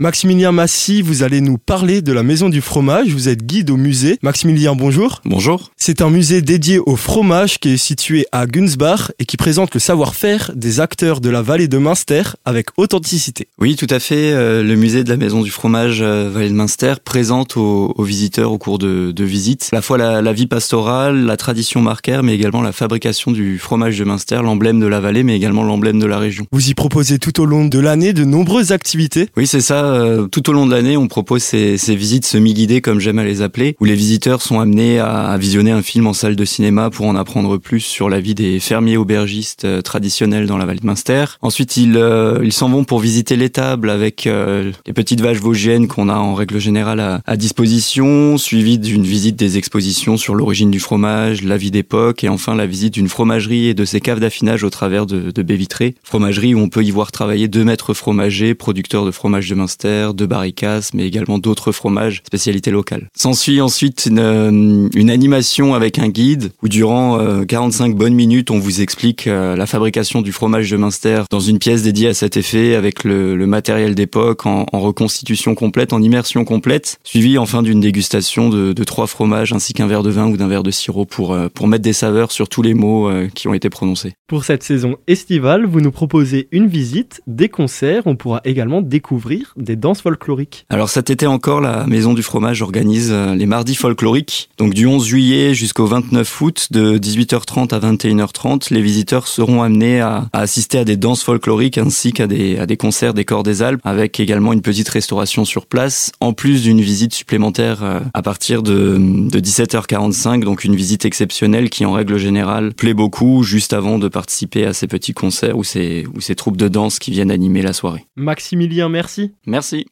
Maximilien Massy, vous allez nous parler de la Maison du Fromage. Vous êtes guide au musée. Maximilien, bonjour. Bonjour. C'est un musée dédié au fromage qui est situé à Gunsbach et qui présente le savoir-faire des acteurs de la vallée de Münster avec authenticité. Oui, tout à fait. Euh, le musée de la Maison du Fromage euh, Vallée de Münster présente aux, visiteurs au cours de, visites à la fois la, vie pastorale, la tradition marquaire, mais également la fabrication du fromage de Münster, l'emblème de la vallée, mais également l'emblème de la région. Vous y proposez tout au long de l'année de nombreuses activités. Oui, c'est ça euh, tout au long de l'année, on propose ces, visites semi-guidées, comme j'aime à les appeler, où les visiteurs sont amenés à, visionner un film en salle de cinéma pour en apprendre plus sur la vie des fermiers aubergistes euh, traditionnels dans la vallée de Münster. Ensuite, ils euh, ils s'en vont pour visiter l'étable avec les petites vaches vosgiennes qu'on a en règle générale à, disposition, suivi d'une visite des expositions sur l'origine du fromage, la vie d'époque, et enfin la visite d'une fromagerie et de ses caves d'affinage au travers de, de baies vitrées. Fromagerie où on peut y voir travailler deux maîtres fromagers, producteurs de fromage de De barricas, mais également d'autres fromages, spécialités locales. S'ensuit ensuite une, euh, une, animation avec un guide où durant 45 euh, bonnes minutes, on vous explique euh, la fabrication du fromage de Münster dans une pièce dédiée à cet effet avec le, le matériel d'époque en, en, reconstitution complète, en immersion complète, suivi enfin d'une dégustation de, de, trois fromages ainsi qu'un verre de vin ou d'un verre de sirop pour, pour mettre des saveurs sur tous les mots qui ont été prononcés. Pour cette saison estivale, vous nous proposez une visite, des concerts, on pourra également découvrir des danses folkloriques. Alors cet été encore, la Maison du Fromage organise euh, les mardis folkloriques. Donc du 11 juillet jusqu'au 29 août, de 18h30 à 21h30, les visiteurs seront amenés à, assister à des danses folkloriques ainsi qu'à des, à des concerts des corps des Alpes, avec également une petite restauration sur place, en plus d'une visite supplémentaire euh, à partir de, de 17h45, donc une visite exceptionnelle qui en règle générale plaît beaucoup juste avant de participer à ces petits concerts ou ces, ou ces troupes de danse qui viennent animer la soirée. Maximilien, merci. Merci.